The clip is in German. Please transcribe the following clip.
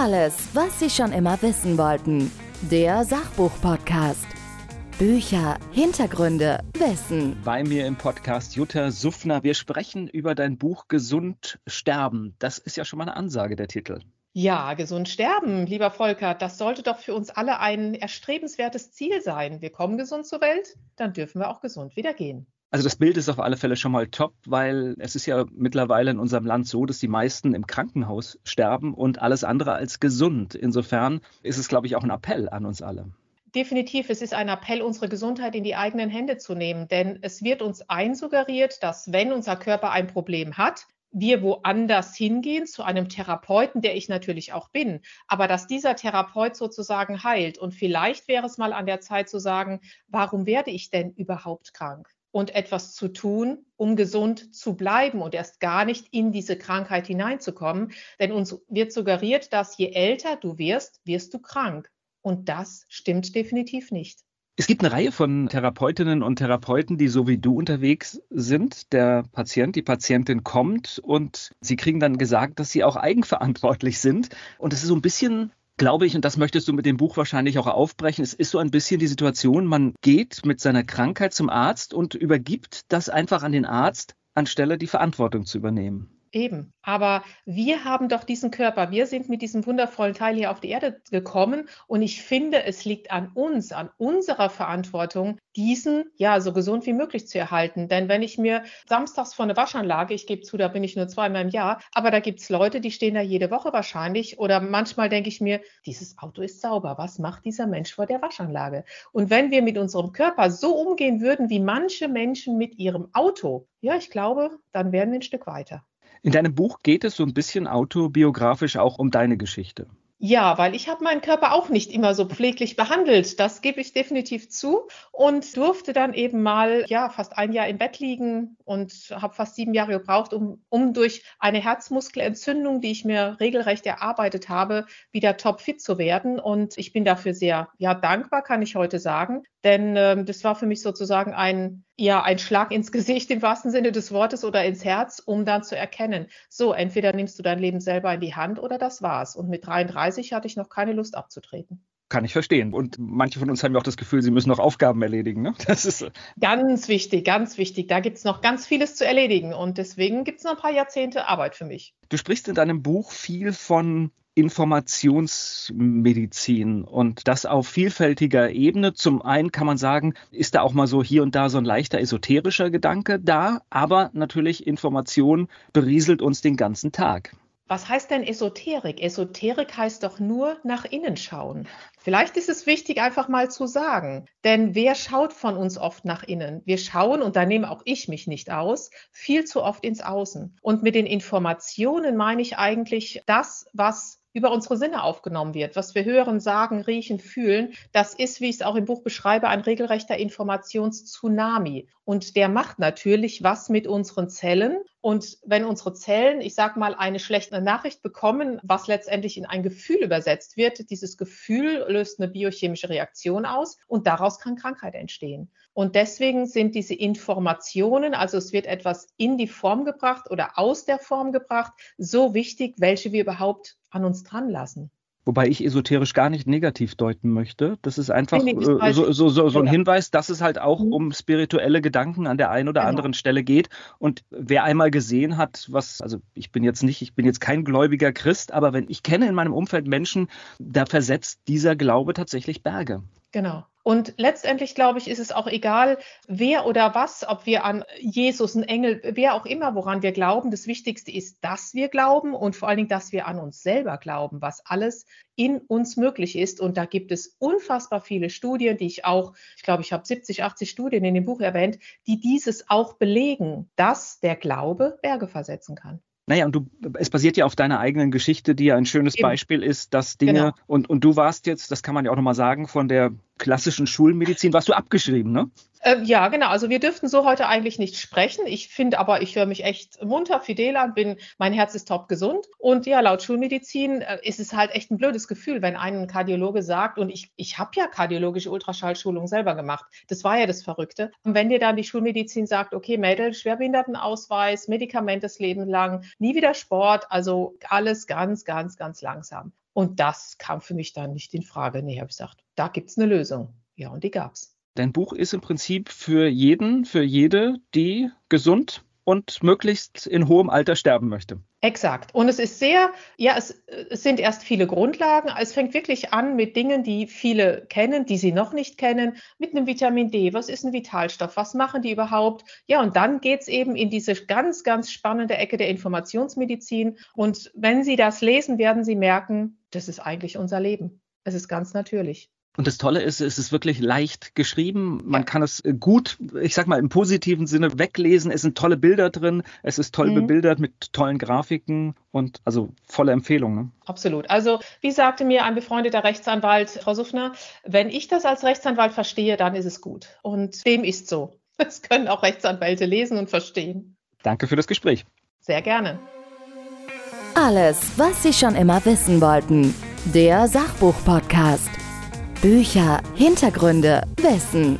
Alles, was Sie schon immer wissen wollten. Der Sachbuch-Podcast. Bücher, Hintergründe, Wissen. Bei mir im Podcast Jutta Suffner. Wir sprechen über dein Buch Gesund sterben. Das ist ja schon mal eine Ansage, der Titel. Ja, gesund sterben, lieber Volker, das sollte doch für uns alle ein erstrebenswertes Ziel sein. Wir kommen gesund zur Welt, dann dürfen wir auch gesund wieder gehen. Also das Bild ist auf alle Fälle schon mal top, weil es ist ja mittlerweile in unserem Land so, dass die meisten im Krankenhaus sterben und alles andere als gesund. Insofern ist es, glaube ich, auch ein Appell an uns alle. Definitiv, es ist ein Appell, unsere Gesundheit in die eigenen Hände zu nehmen, denn es wird uns einsuggeriert, dass wenn unser Körper ein Problem hat, wir woanders hingehen zu einem Therapeuten, der ich natürlich auch bin, aber dass dieser Therapeut sozusagen heilt. Und vielleicht wäre es mal an der Zeit zu sagen, warum werde ich denn überhaupt krank? Und etwas zu tun, um gesund zu bleiben und erst gar nicht in diese Krankheit hineinzukommen. Denn uns wird suggeriert, dass je älter du wirst, wirst du krank. Und das stimmt definitiv nicht. Es gibt eine Reihe von Therapeutinnen und Therapeuten, die so wie du unterwegs sind. Der Patient, die Patientin kommt und sie kriegen dann gesagt, dass sie auch eigenverantwortlich sind. Und es ist so ein bisschen glaube ich, und das möchtest du mit dem Buch wahrscheinlich auch aufbrechen, es ist so ein bisschen die Situation, man geht mit seiner Krankheit zum Arzt und übergibt das einfach an den Arzt, anstelle die Verantwortung zu übernehmen. Eben. Aber wir haben doch diesen Körper. Wir sind mit diesem wundervollen Teil hier auf die Erde gekommen. Und ich finde, es liegt an uns, an unserer Verantwortung, diesen ja so gesund wie möglich zu erhalten. Denn wenn ich mir samstags vor eine Waschanlage, ich gebe zu, da bin ich nur zweimal im Jahr, aber da gibt es Leute, die stehen da jede Woche wahrscheinlich. Oder manchmal denke ich mir, dieses Auto ist sauber. Was macht dieser Mensch vor der Waschanlage? Und wenn wir mit unserem Körper so umgehen würden wie manche Menschen mit ihrem Auto, ja, ich glaube, dann wären wir ein Stück weiter. In deinem Buch geht es so ein bisschen autobiografisch auch um deine Geschichte. Ja, weil ich habe meinen Körper auch nicht immer so pfleglich behandelt. Das gebe ich definitiv zu und durfte dann eben mal ja fast ein Jahr im Bett liegen und habe fast sieben Jahre gebraucht, um, um durch eine Herzmuskelentzündung, die ich mir regelrecht erarbeitet habe, wieder topfit zu werden. Und ich bin dafür sehr ja dankbar, kann ich heute sagen, denn ähm, das war für mich sozusagen ein ja ein Schlag ins Gesicht im wahrsten Sinne des Wortes oder ins Herz, um dann zu erkennen, so entweder nimmst du dein Leben selber in die Hand oder das war's. Und mit 33 hatte ich noch keine Lust abzutreten. Kann ich verstehen. Und manche von uns haben ja auch das Gefühl, sie müssen noch Aufgaben erledigen. Ne? Das ist äh, ganz wichtig, ganz wichtig. Da gibt es noch ganz vieles zu erledigen. Und deswegen gibt es noch ein paar Jahrzehnte Arbeit für mich. Du sprichst in deinem Buch viel von Informationsmedizin und das auf vielfältiger Ebene. Zum einen kann man sagen, ist da auch mal so hier und da so ein leichter esoterischer Gedanke da, aber natürlich Information berieselt uns den ganzen Tag. Was heißt denn Esoterik? Esoterik heißt doch nur nach innen schauen. Vielleicht ist es wichtig, einfach mal zu sagen, denn wer schaut von uns oft nach innen? Wir schauen, und da nehme auch ich mich nicht aus, viel zu oft ins Außen. Und mit den Informationen meine ich eigentlich das, was über unsere Sinne aufgenommen wird. Was wir hören, sagen, riechen, fühlen, das ist, wie ich es auch im Buch beschreibe, ein regelrechter Informationstsunami. Und der macht natürlich was mit unseren Zellen. Und wenn unsere Zellen, ich sage mal, eine schlechte Nachricht bekommen, was letztendlich in ein Gefühl übersetzt wird, dieses Gefühl löst eine biochemische Reaktion aus und daraus kann Krankheit entstehen. Und deswegen sind diese Informationen, also es wird etwas in die Form gebracht oder aus der Form gebracht, so wichtig, welche wir überhaupt an uns dran lassen. Wobei ich esoterisch gar nicht negativ deuten möchte. Das ist einfach nee, äh, so, so, so, so, ein Hinweis, dass es halt auch mhm. um spirituelle Gedanken an der einen oder genau. anderen Stelle geht. Und wer einmal gesehen hat, was, also ich bin jetzt nicht, ich bin jetzt kein gläubiger Christ, aber wenn ich kenne in meinem Umfeld Menschen, da versetzt dieser Glaube tatsächlich Berge. Genau. Und letztendlich, glaube ich, ist es auch egal, wer oder was, ob wir an Jesus, einen Engel, wer auch immer, woran wir glauben. Das Wichtigste ist, dass wir glauben und vor allen Dingen, dass wir an uns selber glauben, was alles in uns möglich ist. Und da gibt es unfassbar viele Studien, die ich auch, ich glaube, ich habe 70, 80 Studien in dem Buch erwähnt, die dieses auch belegen, dass der Glaube Berge versetzen kann. Naja, und du, es basiert ja auf deiner eigenen Geschichte, die ja ein schönes Eben. Beispiel ist, dass Dinge, genau. und, und du warst jetzt, das kann man ja auch nochmal sagen, von der klassischen Schulmedizin, warst du abgeschrieben, ne? Ähm, ja, genau. Also wir dürften so heute eigentlich nicht sprechen. Ich finde aber, ich höre mich echt munter, fidel an, bin, mein Herz ist top gesund. Und ja, laut Schulmedizin äh, ist es halt echt ein blödes Gefühl, wenn ein Kardiologe sagt, und ich, ich habe ja kardiologische Ultraschallschulung selber gemacht. Das war ja das Verrückte. Und wenn dir dann die Schulmedizin sagt, okay, Mädel, Schwerbehindertenausweis, Medikament das Leben lang, nie wieder Sport, also alles ganz, ganz, ganz langsam. Und das kam für mich dann nicht in Frage. Nee, habe ich gesagt, da gibt es eine Lösung. Ja, und die gab es. Dein Buch ist im Prinzip für jeden, für jede, die gesund und möglichst in hohem Alter sterben möchte. Exakt. Und es ist sehr, ja, es, es, sind erst viele Grundlagen. Es fängt wirklich an mit Dingen, die viele kennen, die sie noch nicht kennen, mit einem Vitamin D. Was ist ein Vitalstoff? Was machen die überhaupt? Ja, und dann geht es eben in diese ganz, ganz spannende Ecke der Informationsmedizin. Und wenn Sie das lesen, werden Sie merken, das ist eigentlich unser Leben. Es ist ganz natürlich. Und das Tolle ist, es ist wirklich leicht geschrieben. Man kann es gut, ich sag mal im positiven Sinne weglesen. Es sind tolle Bilder drin. Es ist toll mhm. bebildert mit tollen Grafiken und also volle Empfehlung. Ne? Absolut. Also, wie sagte mir ein befreundeter Rechtsanwalt, Frau Suffner, wenn ich das als Rechtsanwalt verstehe, dann ist es gut. Und dem ist so. Das können auch Rechtsanwälte lesen und verstehen. Danke für das Gespräch. Sehr gerne. Alles, was Sie schon immer wissen wollten. Der Sachbuch-Podcast. Bücher, Hintergründe, Wissen